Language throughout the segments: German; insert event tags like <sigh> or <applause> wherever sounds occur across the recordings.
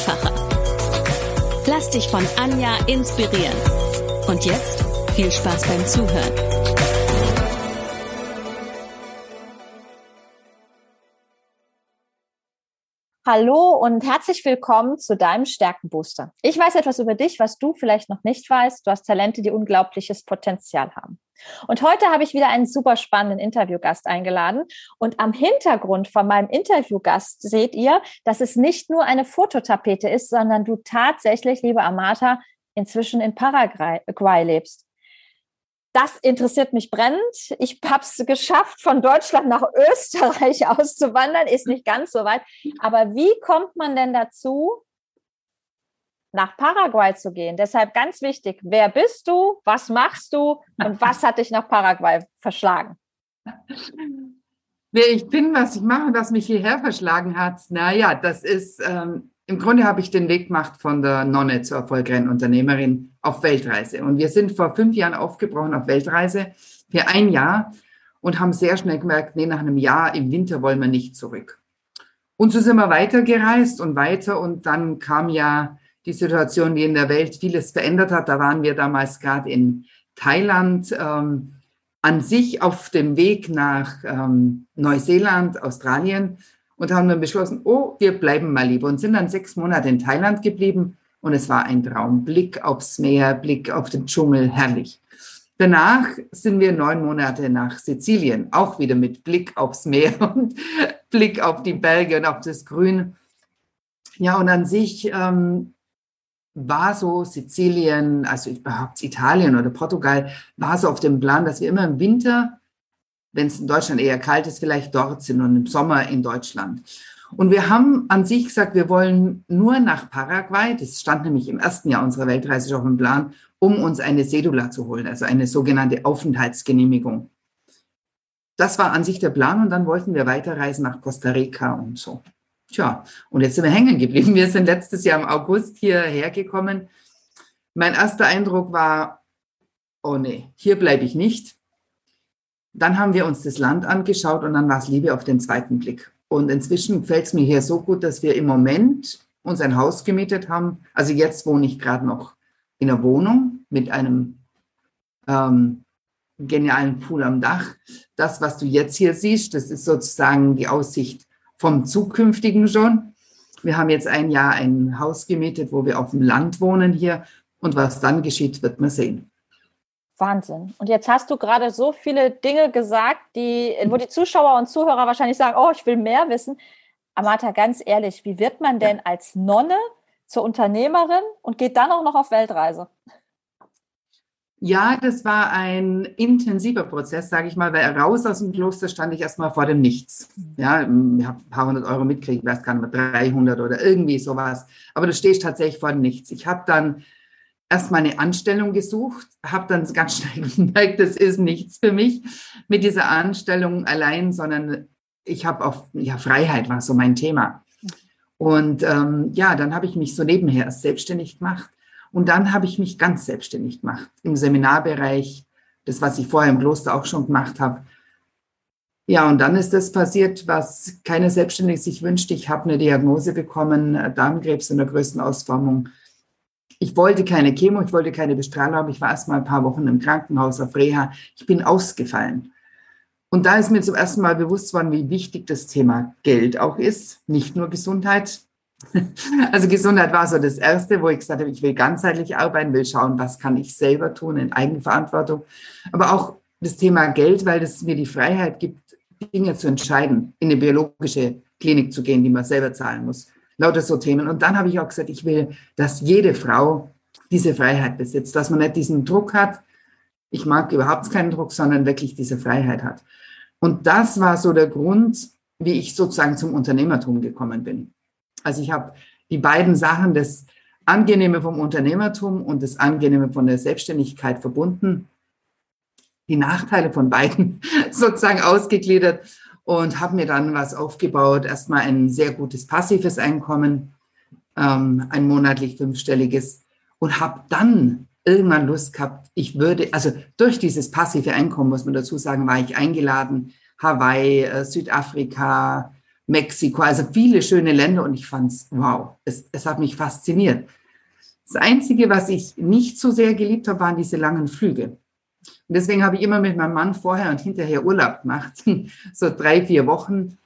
einfacher. Lass dich von Anja inspirieren. Und jetzt viel Spaß beim Zuhören. Hallo und herzlich willkommen zu deinem Stärkenbooster. Ich weiß etwas über dich, was du vielleicht noch nicht weißt. Du hast Talente, die unglaubliches Potenzial haben. Und heute habe ich wieder einen super spannenden Interviewgast eingeladen. Und am Hintergrund von meinem Interviewgast seht ihr, dass es nicht nur eine Fototapete ist, sondern du tatsächlich, liebe Amata, inzwischen in Paraguay lebst. Das interessiert mich brennend. Ich habe es geschafft, von Deutschland nach Österreich <laughs> auszuwandern. Ist nicht ganz so weit. Aber wie kommt man denn dazu, nach Paraguay zu gehen. Deshalb ganz wichtig, wer bist du, was machst du und <laughs> was hat dich nach Paraguay verschlagen? Wer ich bin, was ich mache, was mich hierher verschlagen hat, naja, das ist, ähm, im Grunde habe ich den Weg gemacht von der Nonne zur erfolgreichen Unternehmerin auf Weltreise. Und wir sind vor fünf Jahren aufgebrochen auf Weltreise für ein Jahr und haben sehr schnell gemerkt, nee, nach einem Jahr im Winter wollen wir nicht zurück. Und so sind wir weitergereist und weiter und dann kam ja die Situation, die in der Welt vieles verändert hat. Da waren wir damals gerade in Thailand ähm, an sich auf dem Weg nach ähm, Neuseeland, Australien und haben dann beschlossen, oh, wir bleiben mal lieber und sind dann sechs Monate in Thailand geblieben und es war ein Traum. Blick aufs Meer, Blick auf den Dschungel, herrlich. Danach sind wir neun Monate nach Sizilien, auch wieder mit Blick aufs Meer <laughs> und Blick auf die Berge und auf das Grün. Ja, und an sich ähm, war so Sizilien, also überhaupt Italien oder Portugal, war so auf dem Plan, dass wir immer im Winter, wenn es in Deutschland eher kalt ist, vielleicht dort sind und im Sommer in Deutschland. Und wir haben an sich gesagt, wir wollen nur nach Paraguay, das stand nämlich im ersten Jahr unserer Weltreise schon dem Plan, um uns eine Sedula zu holen, also eine sogenannte Aufenthaltsgenehmigung. Das war an sich der Plan und dann wollten wir weiterreisen nach Costa Rica und so. Tja, und jetzt sind wir hängen geblieben. Wir sind letztes Jahr im August hierher gekommen. Mein erster Eindruck war, oh nee, hier bleibe ich nicht. Dann haben wir uns das Land angeschaut und dann war es Liebe auf den zweiten Blick. Und inzwischen gefällt es mir hier so gut, dass wir im Moment uns ein Haus gemietet haben. Also jetzt wohne ich gerade noch in einer Wohnung mit einem ähm, genialen Pool am Dach. Das, was du jetzt hier siehst, das ist sozusagen die Aussicht vom zukünftigen schon. Wir haben jetzt ein Jahr ein Haus gemietet, wo wir auf dem Land wohnen hier. Und was dann geschieht, wird man sehen. Wahnsinn. Und jetzt hast du gerade so viele Dinge gesagt, die, wo die Zuschauer und Zuhörer wahrscheinlich sagen, oh, ich will mehr wissen. Amata, ganz ehrlich, wie wird man denn als Nonne zur Unternehmerin und geht dann auch noch auf Weltreise? Ja, das war ein intensiver Prozess, sage ich mal, weil raus aus dem Kloster stand ich erstmal vor dem Nichts. Ja, ich habe ein paar hundert Euro mitgekriegt, weiß gar nicht mehr, 300 oder irgendwie sowas. Aber du stehst tatsächlich vor dem Nichts. Ich habe dann erstmal eine Anstellung gesucht, habe dann <laughs> ganz schnell gemerkt, das ist nichts für mich mit dieser Anstellung allein, sondern ich habe auch, ja, Freiheit war so mein Thema. Und ähm, ja, dann habe ich mich so nebenher selbstständig gemacht und dann habe ich mich ganz selbstständig gemacht im Seminarbereich, das, was ich vorher im Kloster auch schon gemacht habe. Ja, und dann ist das passiert, was keine Selbstständige sich wünscht. Ich habe eine Diagnose bekommen, äh, Darmkrebs in der größten Ausformung. Ich wollte keine Chemo, ich wollte keine Bestrahlung, aber ich war erst mal ein paar Wochen im Krankenhaus auf Reha. Ich bin ausgefallen. Und da ist mir zum ersten Mal bewusst worden, wie wichtig das Thema Geld auch ist, nicht nur Gesundheit. <laughs> Also Gesundheit war so das Erste, wo ich gesagt habe, ich will ganzheitlich arbeiten, will schauen, was kann ich selber tun in Eigenverantwortung. Aber auch das Thema Geld, weil es mir die Freiheit gibt, Dinge zu entscheiden, in eine biologische Klinik zu gehen, die man selber zahlen muss. Lauter so Themen. Und dann habe ich auch gesagt, ich will, dass jede Frau diese Freiheit besitzt, dass man nicht diesen Druck hat. Ich mag überhaupt keinen Druck, sondern wirklich diese Freiheit hat. Und das war so der Grund, wie ich sozusagen zum Unternehmertum gekommen bin. Also ich habe die beiden Sachen, das Angenehme vom Unternehmertum und das Angenehme von der Selbstständigkeit verbunden, die Nachteile von beiden <laughs> sozusagen ausgegliedert und habe mir dann was aufgebaut. Erstmal ein sehr gutes passives Einkommen, ähm, ein monatlich fünfstelliges und habe dann irgendwann Lust gehabt, ich würde, also durch dieses passive Einkommen, muss man dazu sagen, war ich eingeladen, Hawaii, äh, Südafrika, Mexiko, also viele schöne Länder und ich fand es, wow, es, es hat mich fasziniert. Das Einzige, was ich nicht so sehr geliebt habe, waren diese langen Flüge. Und deswegen habe ich immer mit meinem Mann vorher und hinterher Urlaub gemacht, <laughs> so drei, vier Wochen.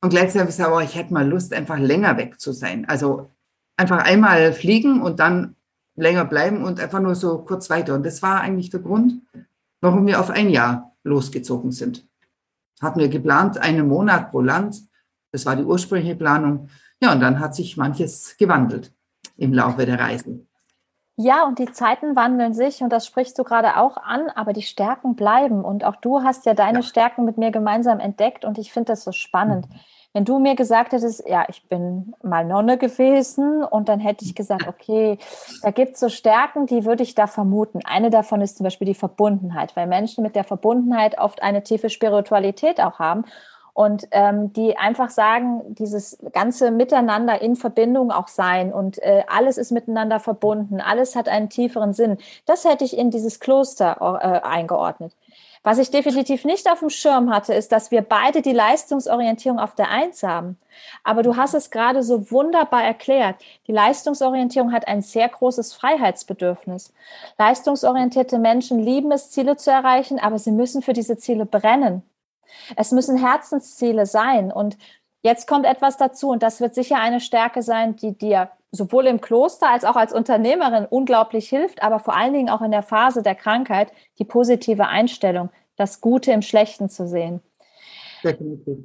Und gleichzeitig habe ich gesagt, oh, ich hätte mal Lust, einfach länger weg zu sein. Also einfach einmal fliegen und dann länger bleiben und einfach nur so kurz weiter. Und das war eigentlich der Grund, warum wir auf ein Jahr losgezogen sind. Hatten wir geplant, einen Monat pro Land. Das war die ursprüngliche Planung. Ja, und dann hat sich manches gewandelt im Laufe der Reise. Ja, und die Zeiten wandeln sich und das sprichst du gerade auch an, aber die Stärken bleiben. Und auch du hast ja deine ja. Stärken mit mir gemeinsam entdeckt und ich finde das so spannend. Mhm. Wenn du mir gesagt hättest, ja, ich bin mal Nonne gewesen und dann hätte ich gesagt, okay, da gibt es so Stärken, die würde ich da vermuten. Eine davon ist zum Beispiel die Verbundenheit, weil Menschen mit der Verbundenheit oft eine tiefe Spiritualität auch haben und ähm, die einfach sagen, dieses ganze Miteinander in Verbindung auch sein und äh, alles ist miteinander verbunden, alles hat einen tieferen Sinn. Das hätte ich in dieses Kloster äh, eingeordnet. Was ich definitiv nicht auf dem Schirm hatte, ist, dass wir beide die Leistungsorientierung auf der Eins haben. Aber du hast es gerade so wunderbar erklärt. Die Leistungsorientierung hat ein sehr großes Freiheitsbedürfnis. Leistungsorientierte Menschen lieben es, Ziele zu erreichen, aber sie müssen für diese Ziele brennen. Es müssen Herzensziele sein. Und jetzt kommt etwas dazu, und das wird sicher eine Stärke sein, die dir sowohl im Kloster als auch als Unternehmerin unglaublich hilft, aber vor allen Dingen auch in der Phase der Krankheit, die positive Einstellung, das Gute im Schlechten zu sehen. Definitiv.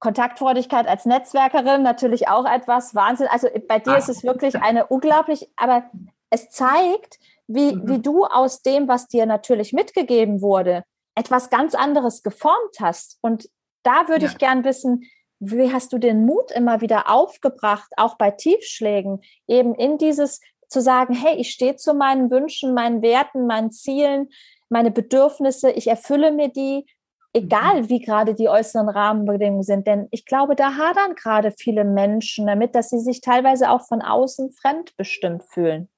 Kontaktfreudigkeit als Netzwerkerin natürlich auch etwas Wahnsinn. Also bei dir Ach. ist es wirklich eine unglaublich, aber es zeigt, wie, mhm. wie du aus dem, was dir natürlich mitgegeben wurde, etwas ganz anderes geformt hast. Und da würde ja. ich gern wissen, wie hast du den Mut immer wieder aufgebracht, auch bei Tiefschlägen, eben in dieses zu sagen, hey, ich stehe zu meinen Wünschen, meinen Werten, meinen Zielen, meine Bedürfnisse, ich erfülle mir die, egal mhm. wie gerade die äußeren Rahmenbedingungen sind. Denn ich glaube, da hadern gerade viele Menschen damit, dass sie sich teilweise auch von außen fremdbestimmt fühlen.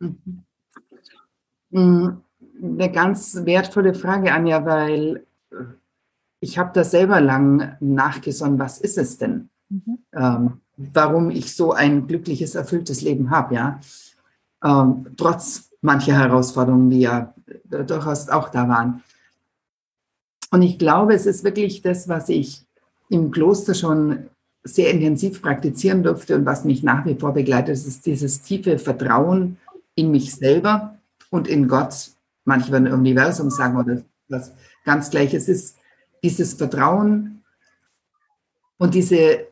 Mhm. mhm eine ganz wertvolle Frage, Anja, weil ich habe da selber lang nachgesonnen, was ist es denn? Mhm. Ähm, warum ich so ein glückliches, erfülltes Leben habe, ja. Ähm, trotz mancher Herausforderungen, die ja durchaus auch da waren. Und ich glaube, es ist wirklich das, was ich im Kloster schon sehr intensiv praktizieren durfte und was mich nach wie vor begleitet, ist dieses tiefe Vertrauen in mich selber und in Gott manche werden Universum sagen oder was ganz gleiches ist, dieses Vertrauen und diese,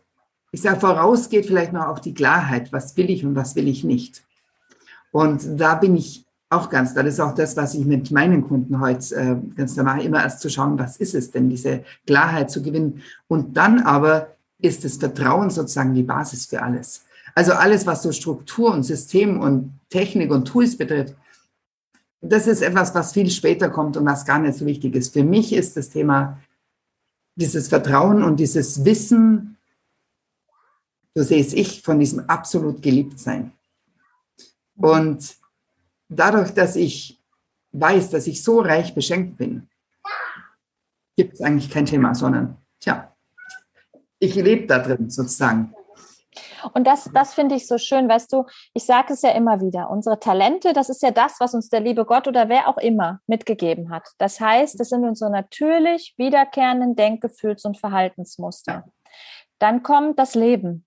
ich sage, vorausgeht vielleicht noch auch die Klarheit, was will ich und was will ich nicht. Und da bin ich auch ganz, das ist auch das, was ich mit meinen Kunden heute äh, ganz normal immer erst zu schauen, was ist es denn, diese Klarheit zu gewinnen. Und dann aber ist das Vertrauen sozusagen die Basis für alles. Also alles, was so Struktur und System und Technik und Tools betrifft, das ist etwas, was viel später kommt und was gar nicht so wichtig ist. Für mich ist das Thema dieses Vertrauen und dieses Wissen, so sehe es ich, von diesem absolut Geliebtsein. Und dadurch, dass ich weiß, dass ich so reich beschenkt bin, gibt es eigentlich kein Thema, sondern, tja, ich lebe da drin sozusagen. Und das, das finde ich so schön, weißt du, ich sage es ja immer wieder, unsere Talente, das ist ja das, was uns der liebe Gott oder wer auch immer mitgegeben hat. Das heißt, das sind unsere natürlich wiederkehrenden Denkgefühls- und Verhaltensmuster. Dann kommt das Leben,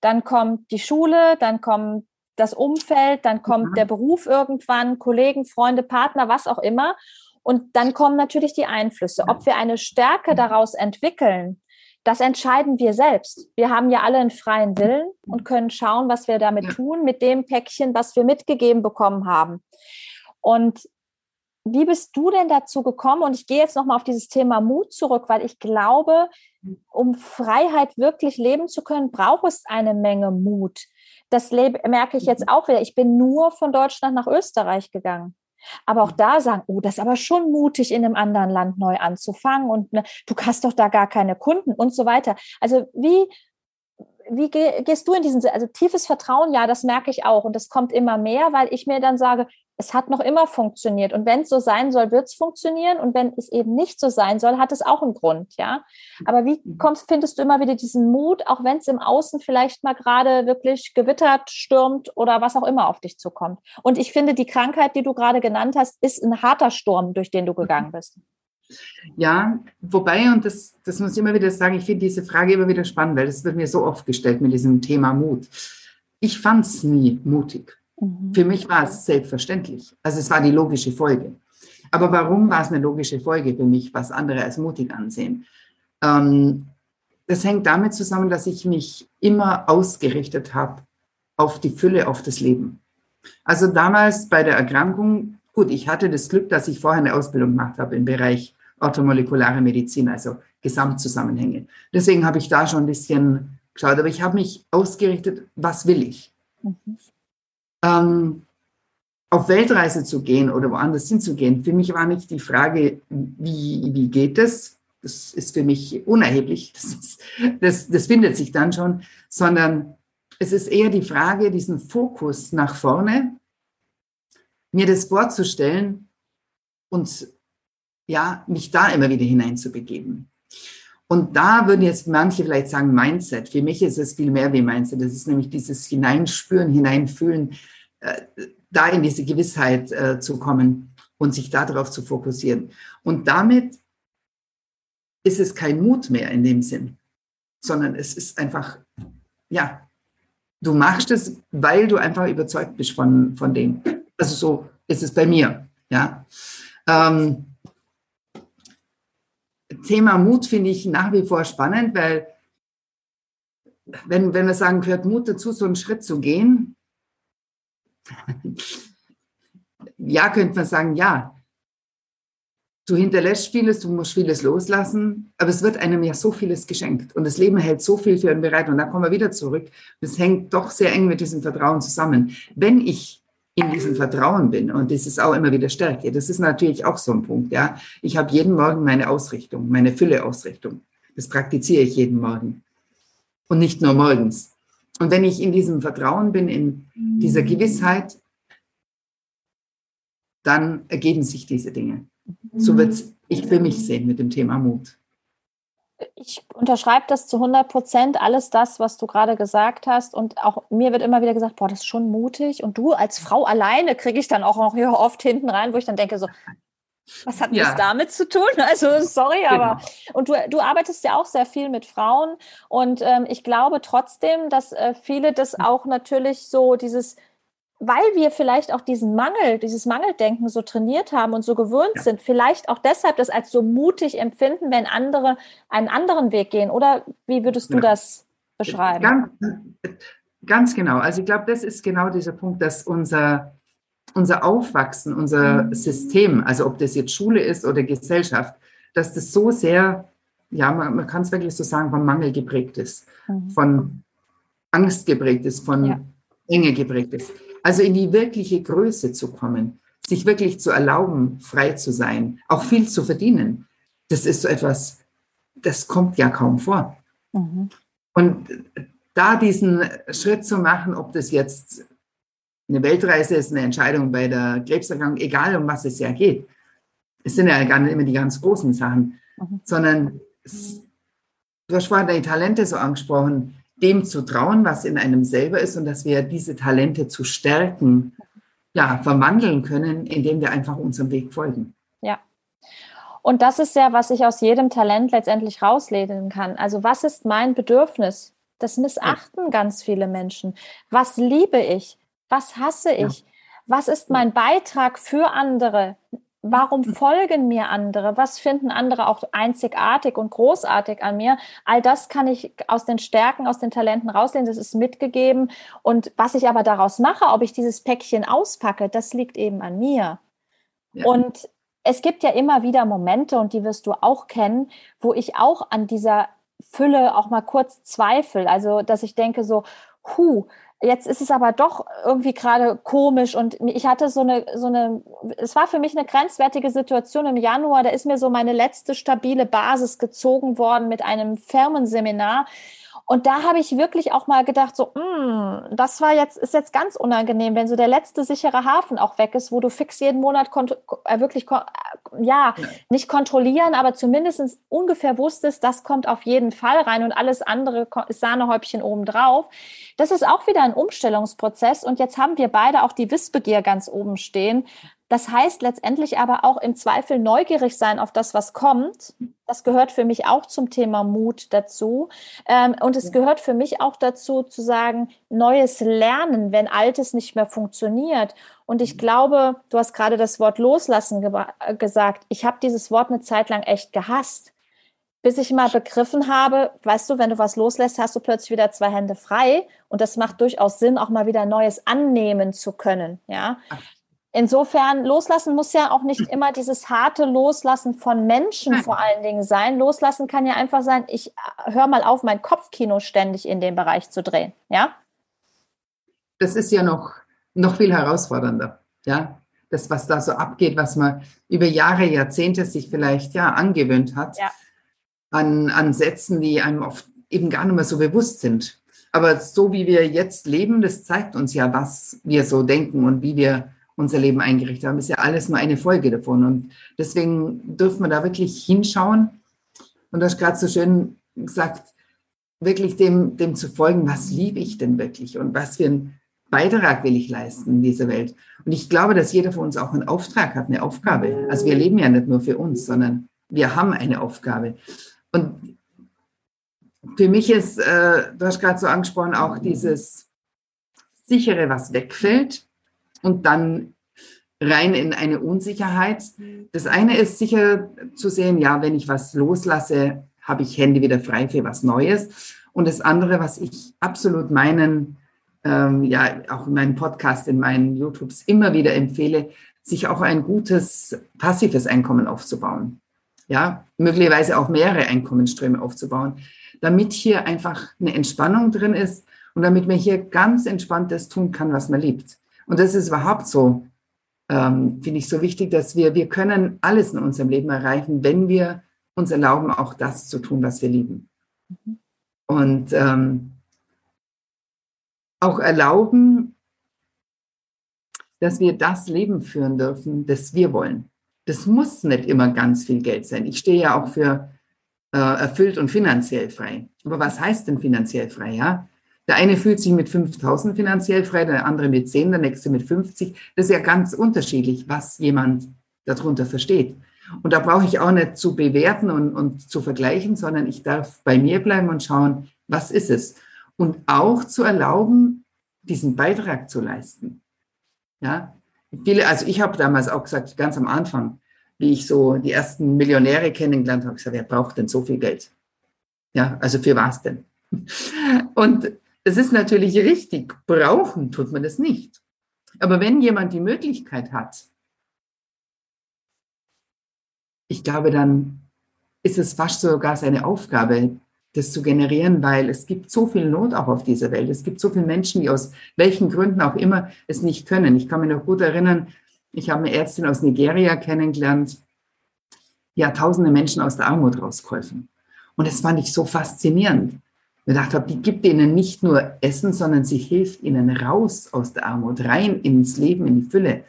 dann kommt die Schule, dann kommt das Umfeld, dann kommt der Beruf irgendwann, Kollegen, Freunde, Partner, was auch immer. Und dann kommen natürlich die Einflüsse. Ob wir eine Stärke daraus entwickeln, das entscheiden wir selbst. Wir haben ja alle einen freien Willen und können schauen, was wir damit tun, mit dem Päckchen, was wir mitgegeben bekommen haben. Und wie bist du denn dazu gekommen? Und ich gehe jetzt nochmal auf dieses Thema Mut zurück, weil ich glaube, um Freiheit wirklich leben zu können, braucht es eine Menge Mut. Das merke ich jetzt mhm. auch wieder. Ich bin nur von Deutschland nach Österreich gegangen. Aber auch da sagen, oh, das ist aber schon mutig, in einem anderen Land neu anzufangen und ne, du hast doch da gar keine Kunden und so weiter. Also wie, wie gehst du in diesen, also tiefes Vertrauen, ja, das merke ich auch und das kommt immer mehr, weil ich mir dann sage, es hat noch immer funktioniert. Und wenn es so sein soll, wird es funktionieren. Und wenn es eben nicht so sein soll, hat es auch einen Grund, ja. Aber wie mhm. kommst, findest du immer wieder diesen Mut, auch wenn es im Außen vielleicht mal gerade wirklich gewittert, stürmt oder was auch immer auf dich zukommt? Und ich finde, die Krankheit, die du gerade genannt hast, ist ein harter Sturm, durch den du mhm. gegangen bist. Ja, wobei, und das, das muss ich immer wieder sagen, ich finde diese Frage immer wieder spannend, weil das wird mir so oft gestellt mit diesem Thema Mut. Ich fand es nie mutig. Mhm. Für mich war es selbstverständlich. Also es war die logische Folge. Aber warum war es eine logische Folge für mich, was andere als mutig ansehen? Ähm, das hängt damit zusammen, dass ich mich immer ausgerichtet habe auf die Fülle, auf das Leben. Also damals bei der Erkrankung, gut, ich hatte das Glück, dass ich vorher eine Ausbildung gemacht habe im Bereich orthomolekulare Medizin, also Gesamtzusammenhänge. Deswegen habe ich da schon ein bisschen geschaut, aber ich habe mich ausgerichtet, was will ich? Mhm ähm, auf Weltreise zu gehen oder woanders hinzugehen. Für mich war nicht die Frage, wie, wie geht es? Das ist für mich unerheblich. Das, ist, das, das findet sich dann schon, sondern es ist eher die Frage, diesen Fokus nach vorne, mir das vorzustellen und ja, mich da immer wieder hineinzubegeben. Und da würden jetzt manche vielleicht sagen Mindset. Für mich ist es viel mehr wie Mindset. Das ist nämlich dieses Hineinspüren, Hineinfühlen, äh, da in diese Gewissheit äh, zu kommen und sich darauf zu fokussieren. Und damit ist es kein Mut mehr in dem Sinn, sondern es ist einfach, ja, du machst es, weil du einfach überzeugt bist von, von dem. Also so ist es bei mir, ja. Ähm, Thema Mut finde ich nach wie vor spannend, weil wenn, wenn wir sagen, gehört Mut dazu, so einen Schritt zu gehen, <laughs> ja, könnte man sagen, ja. Du hinterlässt vieles, du musst vieles loslassen, aber es wird einem ja so vieles geschenkt und das Leben hält so viel für einen bereit und da kommen wir wieder zurück. Das hängt doch sehr eng mit diesem Vertrauen zusammen. Wenn ich in diesem Vertrauen bin und das ist auch immer wieder Stärke. Das ist natürlich auch so ein Punkt. Ja, ich habe jeden Morgen meine Ausrichtung, meine Fülle-Ausrichtung. Das praktiziere ich jeden Morgen und nicht nur morgens. Und wenn ich in diesem Vertrauen bin, in dieser Gewissheit, dann ergeben sich diese Dinge. So wird ich für mich sehen mit dem Thema Mut. Ich unterschreibe das zu 100 Prozent, alles das, was du gerade gesagt hast. Und auch mir wird immer wieder gesagt, boah, das ist schon mutig. Und du als Frau alleine kriege ich dann auch noch hier oft hinten rein, wo ich dann denke, so, was hat ja. das damit zu tun? <laughs> Also sorry, genau. aber und du, du arbeitest ja auch sehr viel mit Frauen und ähm, ich glaube trotzdem, dass äh, viele das auch natürlich so dieses weil wir vielleicht auch diesen Mangel, dieses Mangeldenken so trainiert haben und so gewöhnt ja. sind, vielleicht auch deshalb das als so mutig empfinden, wenn andere einen anderen Weg gehen. Oder wie würdest du ja. das beschreiben? Ganz, ganz genau. Also ich glaube, das ist genau dieser Punkt, dass unser, unser Aufwachsen, unser mhm. System, also ob das jetzt Schule ist oder Gesellschaft, dass das so sehr, ja, man, man kann es wirklich so sagen, von Mangel geprägt ist, mhm. von Angst geprägt ist, von ja. Enge geprägt ist. Also in die wirkliche Größe zu kommen, sich wirklich zu erlauben, frei zu sein, auch viel zu verdienen, das ist so etwas, das kommt ja kaum vor. Mhm. Und da diesen Schritt zu machen, ob das jetzt eine Weltreise ist, eine Entscheidung bei der Krebserkrankung, egal um was es ja geht. Es sind ja gar nicht immer die ganz großen Sachen, mhm. sondern du hast vorhin deine Talente so angesprochen dem zu trauen, was in einem selber ist und dass wir diese Talente zu stärken, ja, verwandeln können, indem wir einfach unserem Weg folgen. Ja. Und das ist ja, was ich aus jedem Talent letztendlich rauslesen kann. Also was ist mein Bedürfnis? Das missachten ja. ganz viele Menschen. Was liebe ich? Was hasse ich? Ja. Was ist mein Beitrag für andere? Warum folgen mir andere? Was finden andere auch einzigartig und großartig an mir? All das kann ich aus den Stärken, aus den Talenten rauslehnen. Das ist mitgegeben. Und was ich aber daraus mache, ob ich dieses Päckchen auspacke, das liegt eben an mir. Ja. Und es gibt ja immer wieder Momente, und die wirst du auch kennen, wo ich auch an dieser Fülle auch mal kurz Zweifel. Also, dass ich denke so, hu, jetzt ist es aber doch irgendwie gerade komisch und ich hatte so eine, so eine, es war für mich eine grenzwertige Situation im Januar, da ist mir so meine letzte stabile Basis gezogen worden mit einem Firmenseminar. Und da habe ich wirklich auch mal gedacht, so, mm, das war jetzt, ist jetzt ganz unangenehm, wenn so der letzte sichere Hafen auch weg ist, wo du fix jeden Monat äh, wirklich, äh, ja, nicht kontrollieren, aber zumindest ungefähr wusstest, das kommt auf jeden Fall rein und alles andere ist Sahnehäubchen obendrauf. Das ist auch wieder ein Umstellungsprozess. Und jetzt haben wir beide auch die Wissbegier ganz oben stehen. Das heißt letztendlich aber auch im Zweifel neugierig sein auf das, was kommt. Das gehört für mich auch zum Thema Mut dazu. Ähm, und es gehört für mich auch dazu zu sagen, neues Lernen, wenn altes nicht mehr funktioniert. Und ich glaube, du hast gerade das Wort loslassen ge gesagt. Ich habe dieses Wort eine Zeit lang echt gehasst. Bis ich mal begriffen habe, weißt du, wenn du was loslässt, hast du plötzlich wieder zwei Hände frei. Und das macht durchaus Sinn, auch mal wieder Neues annehmen zu können. Ja. Insofern, loslassen muss ja auch nicht immer dieses harte Loslassen von Menschen Nein. vor allen Dingen sein. Loslassen kann ja einfach sein, ich äh, höre mal auf, mein Kopfkino ständig in dem Bereich zu drehen. Ja? Das ist ja noch, noch viel herausfordernder. Ja? Das, was da so abgeht, was man über Jahre, Jahrzehnte sich vielleicht ja angewöhnt hat, ja. An, an Sätzen, die einem oft eben gar nicht mehr so bewusst sind. Aber so wie wir jetzt leben, das zeigt uns ja, was wir so denken und wie wir unser Leben eingerichtet haben. Ist ja alles nur eine Folge davon. Und deswegen dürfen wir da wirklich hinschauen. Und du hast gerade so schön gesagt, wirklich dem, dem zu folgen, was liebe ich denn wirklich und was für einen Beitrag will ich leisten in dieser Welt. Und ich glaube, dass jeder von uns auch einen Auftrag hat, eine Aufgabe. Also wir leben ja nicht nur für uns, sondern wir haben eine Aufgabe. Und für mich ist, äh, du hast gerade so angesprochen, auch dieses sichere, was wegfällt und dann rein in eine Unsicherheit. Das eine ist sicher zu sehen, ja, wenn ich was loslasse, habe ich Hände wieder frei für was Neues. Und das andere, was ich absolut meinen, ähm, ja, auch in meinem Podcast, in meinen YouTubes immer wieder empfehle, sich auch ein gutes passives Einkommen aufzubauen. Ja, möglicherweise auch mehrere Einkommensströme aufzubauen, damit hier einfach eine Entspannung drin ist und damit man hier ganz entspannt das tun kann, was man liebt. Und das ist überhaupt so, ähm, finde ich so wichtig, dass wir, wir können alles in unserem Leben erreichen, wenn wir uns erlauben, auch das zu tun, was wir lieben. Mhm. Und ähm, auch erlauben, dass wir das Leben führen dürfen, das wir wollen. Das muss nicht immer ganz viel Geld sein. Ich stehe ja auch für äh, erfüllt und finanziell frei. Aber was heißt denn finanziell frei? Ja, der eine fühlt sich mit 5000 finanziell frei, der andere mit 10, der nächste mit 50. Das ist ja ganz unterschiedlich, was jemand darunter versteht. Und da brauche ich auch nicht zu bewerten und, und zu vergleichen, sondern ich darf bei mir bleiben und schauen, was ist es? Und auch zu erlauben, diesen Beitrag zu leisten. Ja, viele, also ich habe damals auch gesagt, ganz am Anfang, wie ich so die ersten Millionäre kennengelernt habe, gesagt, wer braucht denn so viel Geld? Ja, also für was denn? Und das ist natürlich richtig. Brauchen tut man das nicht. Aber wenn jemand die Möglichkeit hat, ich glaube, dann ist es fast sogar seine Aufgabe, das zu generieren, weil es gibt so viel Not auch auf dieser Welt. Es gibt so viele Menschen, die aus welchen Gründen auch immer es nicht können. Ich kann mich noch gut erinnern, ich habe eine Ärztin aus Nigeria kennengelernt, die hat tausende Menschen aus der Armut rausgeholfen. Und das fand ich so faszinierend gedacht habe, die gibt ihnen nicht nur Essen, sondern sie hilft ihnen raus aus der Armut, rein ins Leben, in die Fülle.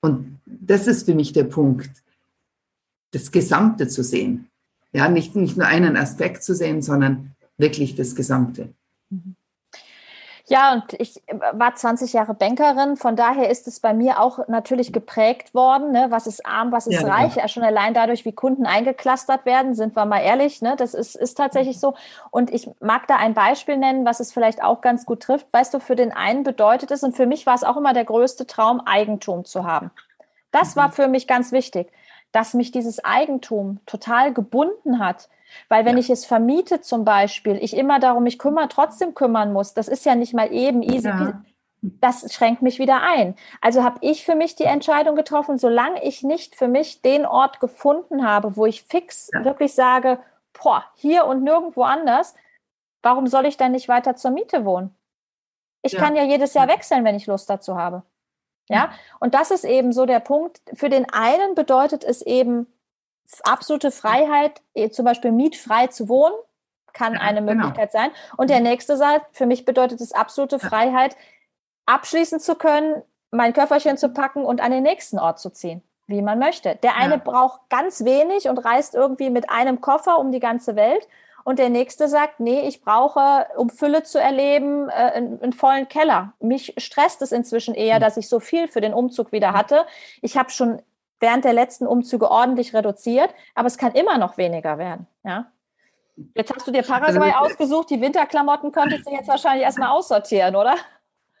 Und das ist für mich der Punkt, das Gesamte zu sehen. Ja, nicht, nicht nur einen Aspekt zu sehen, sondern wirklich das Gesamte. Mhm. Ja, und ich äh, war 20 Jahre Bankerin, von daher ist es bei mir auch natürlich geprägt worden. Ne? Was ist arm, was ist ja, reich? Ja. Schon allein dadurch, wie Kunden eingeklustert werden, sind wir mal ehrlich, ne? das ist, ist tatsächlich so. Und ich mag da ein Beispiel nennen, was es vielleicht auch ganz gut trifft. Weißt du, für den einen bedeutet es, und für mich war es auch immer der größte Traum, Eigentum zu haben. Das war mhm. für mich ganz wichtig, dass mich dieses Eigentum total gebunden hat weil wenn ja. ich es vermiete zum Beispiel, ich immer darum mich kümmern, trotzdem kümmern muss, das ist ja nicht mal eben easy. Ja. Das schränkt mich wieder ein. Also habe ich für mich die Entscheidung getroffen, solange ich nicht für mich den Ort gefunden habe, wo ich fix ja. wirklich sage, boah, hier und nirgendwo anders, warum soll ich dann nicht weiter zur Miete wohnen? Ich kann ja jedes Jahr wechseln, wenn ich Lust dazu habe. Ja, und das ist eben so der Punkt. Für den einen bedeutet es eben absolute Freiheit, eh, zum Beispiel mietfrei zu wohnen, kann ja, eine genau. Möglichkeit genau. sein. Und der nächste sagt, für mich bedeutet es absolute Freiheit, abschließen zu können, mein Köfferchen zu packen und an den nächsten Ort zu ziehen, wie man möchte. Der eine ja. braucht ganz wenig und reist irgendwie mit einem Koffer um die ganze Welt. Und der nächste sagt, nee, ich brauche, um Fülle zu erleben, äh, einen, einen, vollen Keller. Mich stresst es inzwischen eher, hm. dass ich so viel für den Umzug wieder hatte. Ich habe schon während der letzten Umzüge ordentlich reduziert, aber es kann immer noch weniger werden. Ja? Jetzt hast du dir Paraguay also, ausgesucht, die Winterklamotten könntest du jetzt wahrscheinlich erstmal aussortieren, oder?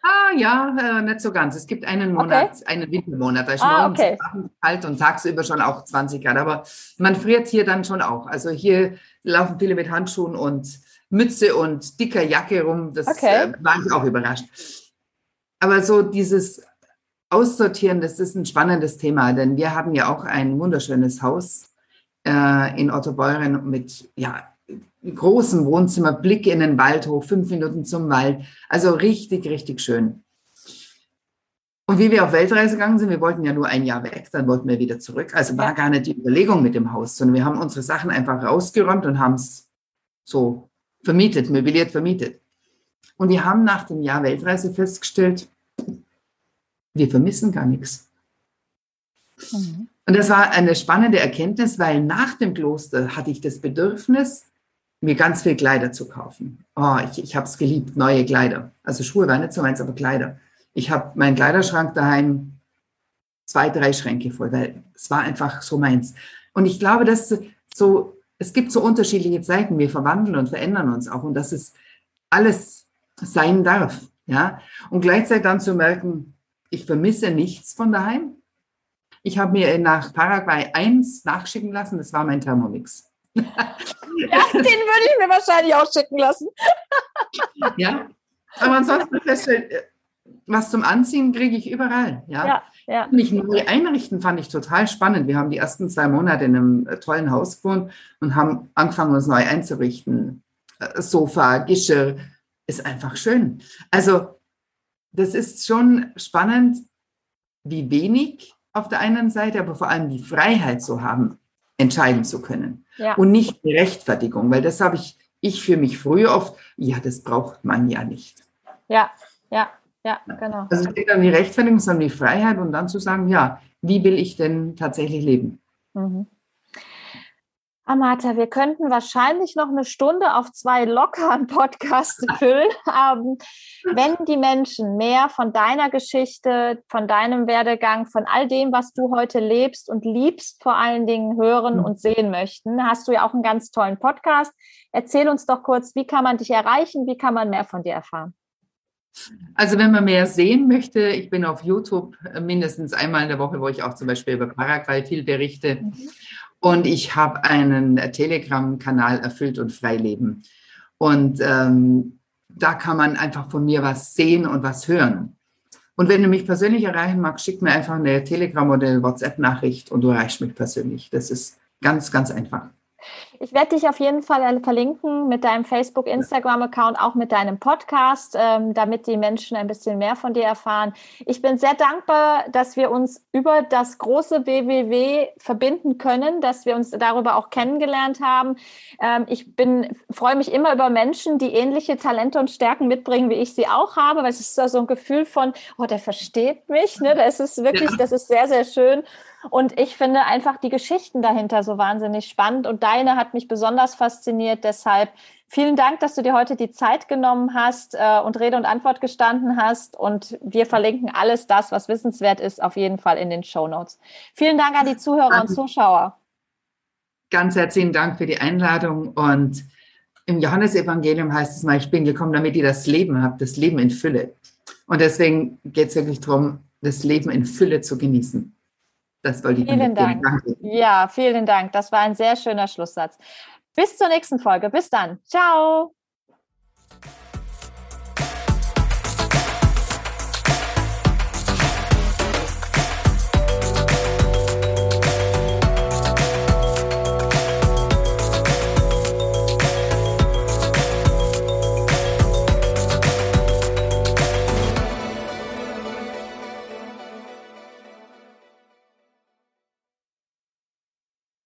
Ah ja, äh, nicht so ganz. Es gibt einen Monat, okay. einen Wintermonat, da ist ah, okay. kalt und tagsüber schon auch 20 Grad. Aber man friert hier dann schon auch. Also hier laufen viele mit Handschuhen und Mütze und dicker Jacke rum. Das okay. äh, war ich auch überrascht. Aber so dieses Aussortieren, das ist ein spannendes Thema, denn wir haben ja auch ein wunderschönes Haus äh, in Ottobeuren mit ja, großem Wohnzimmer, Blick in den Wald hoch, fünf Minuten zum Wald. Also richtig, richtig schön. Und wie wir auf Weltreise gegangen sind, wir wollten ja nur ein Jahr weg, dann wollten wir wieder zurück. Also war gar nicht die Überlegung mit dem Haus, sondern wir haben unsere Sachen einfach rausgeräumt und haben es so vermietet, möbliert vermietet. Und wir haben nach dem Jahr Weltreise festgestellt, wir vermissen gar nichts. Mhm. Und das war eine spannende Erkenntnis, weil nach dem Kloster hatte ich das Bedürfnis, mir ganz viel Kleider zu kaufen. Oh, ich, ich habe es geliebt, neue Kleider. Also Schuhe war nicht so meins, aber Kleider. Ich habe meinen Kleiderschrank daheim zwei, drei Schränke voll, weil es war einfach so meins. Und ich glaube, dass so, es gibt so unterschiedliche Zeiten. Wir verwandeln und verändern uns auch und dass es alles sein darf. Ja, und gleichzeitig dann zu merken, ich vermisse nichts von daheim. Ich habe mir nach Paraguay eins nachschicken lassen, das war mein Thermomix. ja, den würde ich mir wahrscheinlich auch schicken lassen. ja, aber ansonsten feststellen, was zum Anziehen kriege ich überall. Ja, ja, ja. Mich neu einrichten fand ich total spannend. Wir haben die ersten zwei Monate in einem äh, tollen Haus gewohnt und haben angefangen, uns neu einzurichten. Äh, Sofa, Geschirr, ist einfach schön. Also, das ist schon spannend, wie wenig auf der einen Seite, aber vor allem die Freiheit zu haben, entscheiden zu können. Ja. Und nicht die Rechtfertigung, weil das habe ich, ich für mich früher oft, ja, das braucht man ja nicht. Ja, ja, ja, genau. Also nicht dann die Rechtfertigung, sondern die Freiheit und dann zu sagen, ja, wie will ich denn tatsächlich leben? Mhm. Amata, wir könnten wahrscheinlich noch eine Stunde auf zwei lockeren <laughs> Podcasts füllen. haben. wenn die Menschen mehr von deiner Geschichte, von deinem Werdegang, von all dem, was du heute lebst und liebst, vor allen Dingen hören und sehen möchten, hast du ja auch einen ganz tollen Podcast. Erzähl uns doch kurz, wie kann man dich erreichen? Wie kann man mehr von dir erfahren? Also wenn man mehr sehen möchte, ich bin auf YouTube mindestens einmal in der Woche, wo ich auch zum Beispiel über Paraguay viel berichte. Mhm. Und ich habe einen Telegram-Kanal erfüllt und freileben. Und ähm, da kann man einfach von mir was sehen und was hören. Und wenn du mich persönlich erreichen magst, schick mir einfach eine Telegram- oder eine WhatsApp-Nachricht und du erreichst mich persönlich. Das ist ganz, ganz einfach. Ich werde dich auf jeden Fall verlinken mit deinem Facebook, Instagram-Account, auch mit deinem Podcast, ähm, damit die Menschen ein bisschen mehr von dir erfahren. Ich bin sehr dankbar, dass wir uns über das große WWW verbinden können, dass wir uns darüber auch kennengelernt haben. Ähm, ich bin, freue mich immer über Menschen, die ähnliche Talente und Stärken mitbringen, wie ich sie auch habe, weil es ist so ein Gefühl von, oh, der versteht mich. Ne? Das ist wirklich, ja. das ist sehr, sehr schön. Und ich finde einfach die Geschichten dahinter so wahnsinnig spannend. Und deine hat mich besonders fasziniert. Deshalb vielen Dank, dass du dir heute die Zeit genommen hast äh, und Rede und Antwort gestanden hast. Und wir verlinken alles das, was wissenswert ist, auf jeden Fall in den Show Notes. Vielen Dank an die Zuhörer und Zuschauer. Ganz herzlichen Dank für die Einladung. Und im Johannesevangelium heißt es mal, ich bin gekommen, damit ihr das Leben habt, das Leben in Fülle. Und deswegen geht es wirklich darum, das Leben in Fülle zu genießen. Das wollte ich Vielen Dank. Danke. Ja, vielen Dank. Das war ein sehr schöner Schlusssatz. Bis zur nächsten Folge. Bis dann. Ciao.